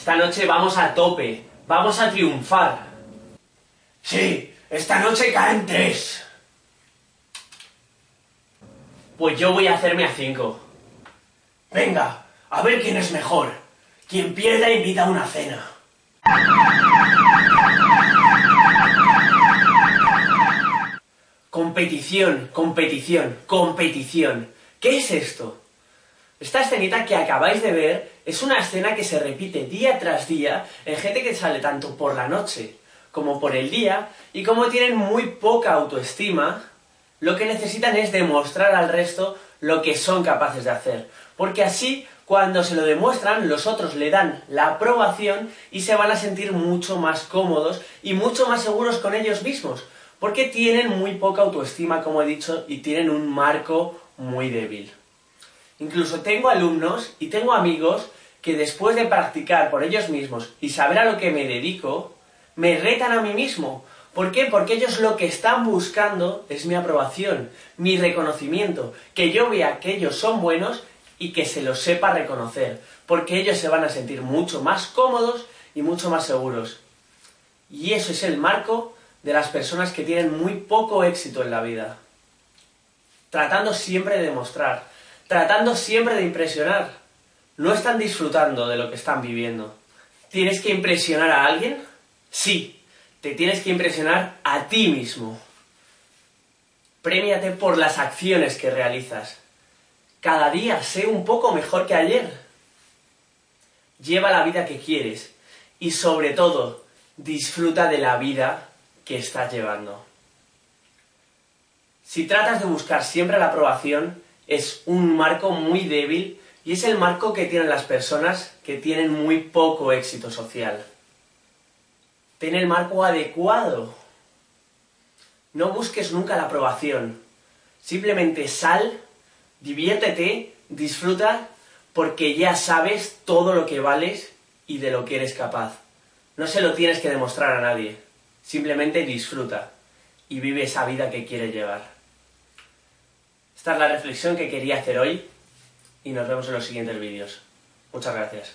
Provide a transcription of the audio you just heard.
Esta noche vamos a tope, vamos a triunfar. Sí, esta noche caen tres. Pues yo voy a hacerme a cinco. Venga, a ver quién es mejor. Quien pierda invita a una cena. Competición, competición, competición. ¿Qué es esto? Esta escenita que acabáis de ver es una escena que se repite día tras día en gente que sale tanto por la noche como por el día y como tienen muy poca autoestima, lo que necesitan es demostrar al resto lo que son capaces de hacer. Porque así, cuando se lo demuestran, los otros le dan la aprobación y se van a sentir mucho más cómodos y mucho más seguros con ellos mismos. Porque tienen muy poca autoestima, como he dicho, y tienen un marco muy débil. Incluso tengo alumnos y tengo amigos que después de practicar por ellos mismos y saber a lo que me dedico, me retan a mí mismo. ¿Por qué? Porque ellos lo que están buscando es mi aprobación, mi reconocimiento, que yo vea que ellos son buenos y que se los sepa reconocer, porque ellos se van a sentir mucho más cómodos y mucho más seguros. Y eso es el marco de las personas que tienen muy poco éxito en la vida. Tratando siempre de demostrar, tratando siempre de impresionar. No están disfrutando de lo que están viviendo. ¿Tienes que impresionar a alguien? Sí, te tienes que impresionar a ti mismo. Premiate por las acciones que realizas. Cada día sé un poco mejor que ayer. Lleva la vida que quieres y sobre todo disfruta de la vida que estás llevando. Si tratas de buscar siempre la aprobación, es un marco muy débil y es el marco que tienen las personas que tienen muy poco éxito social. Ten el marco adecuado. No busques nunca la aprobación. Simplemente sal, diviértete, disfruta, porque ya sabes todo lo que vales y de lo que eres capaz. No se lo tienes que demostrar a nadie. Simplemente disfruta y vive esa vida que quieres llevar. Esta es la reflexión que quería hacer hoy y nos vemos en los siguientes vídeos. Muchas gracias.